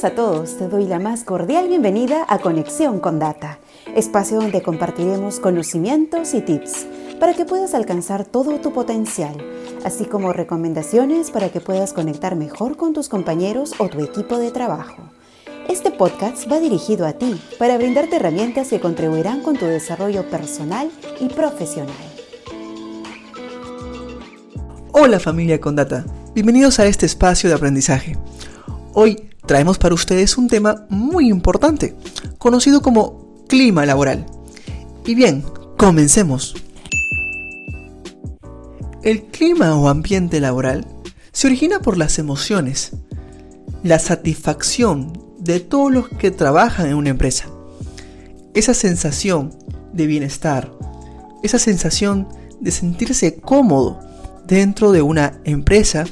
A todos, te doy la más cordial bienvenida a Conexión con Data, espacio donde compartiremos conocimientos y tips para que puedas alcanzar todo tu potencial, así como recomendaciones para que puedas conectar mejor con tus compañeros o tu equipo de trabajo. Este podcast va dirigido a ti para brindarte herramientas que contribuirán con tu desarrollo personal y profesional. Hola familia Condata, bienvenidos a este espacio de aprendizaje. Hoy traemos para ustedes un tema muy importante, conocido como clima laboral. Y bien, comencemos. El clima o ambiente laboral se origina por las emociones, la satisfacción de todos los que trabajan en una empresa. Esa sensación de bienestar, esa sensación de sentirse cómodo dentro de una empresa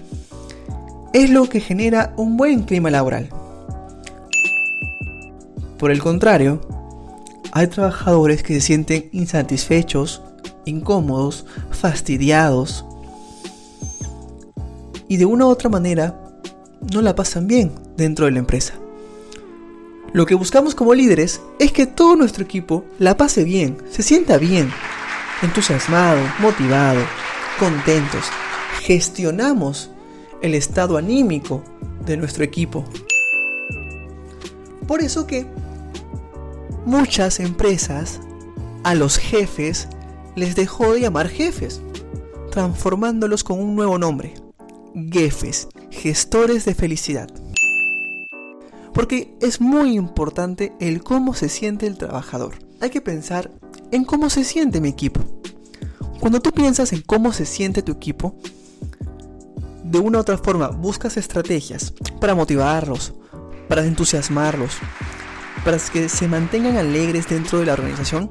es lo que genera un buen clima laboral. Por el contrario, hay trabajadores que se sienten insatisfechos, incómodos, fastidiados y de una u otra manera no la pasan bien dentro de la empresa. Lo que buscamos como líderes es que todo nuestro equipo la pase bien, se sienta bien, entusiasmado, motivado, contentos. Gestionamos el estado anímico de nuestro equipo. Por eso que muchas empresas a los jefes les dejó de llamar jefes, transformándolos con un nuevo nombre, jefes, gestores de felicidad. Porque es muy importante el cómo se siente el trabajador. Hay que pensar en cómo se siente mi equipo. Cuando tú piensas en cómo se siente tu equipo, de una u otra forma buscas estrategias para motivarlos, para entusiasmarlos, para que se mantengan alegres dentro de la organización,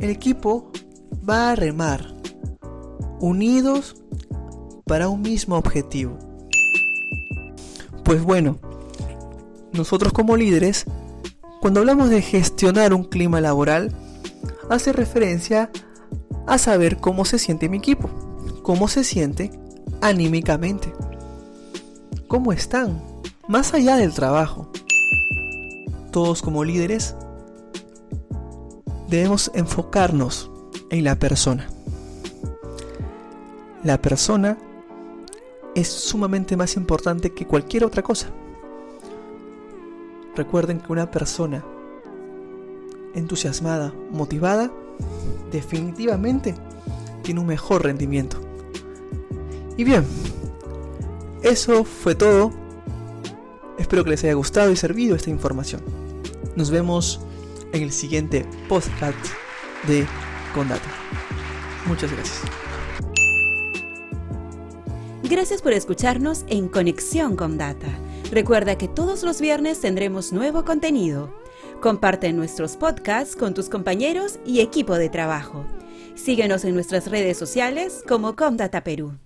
el equipo va a remar unidos para un mismo objetivo. Pues bueno, nosotros como líderes, cuando hablamos de gestionar un clima laboral, hace referencia a saber cómo se siente mi equipo, cómo se siente anímicamente. ¿Cómo están? Más allá del trabajo. Todos como líderes debemos enfocarnos en la persona. La persona es sumamente más importante que cualquier otra cosa. Recuerden que una persona entusiasmada, motivada, definitivamente tiene un mejor rendimiento. Y bien, eso fue todo. Espero que les haya gustado y servido esta información. Nos vemos en el siguiente podcast de Condata. Muchas gracias. Gracias por escucharnos en Conexión con Data. Recuerda que todos los viernes tendremos nuevo contenido. Comparte nuestros podcasts con tus compañeros y equipo de trabajo. Síguenos en nuestras redes sociales como Comdata Perú.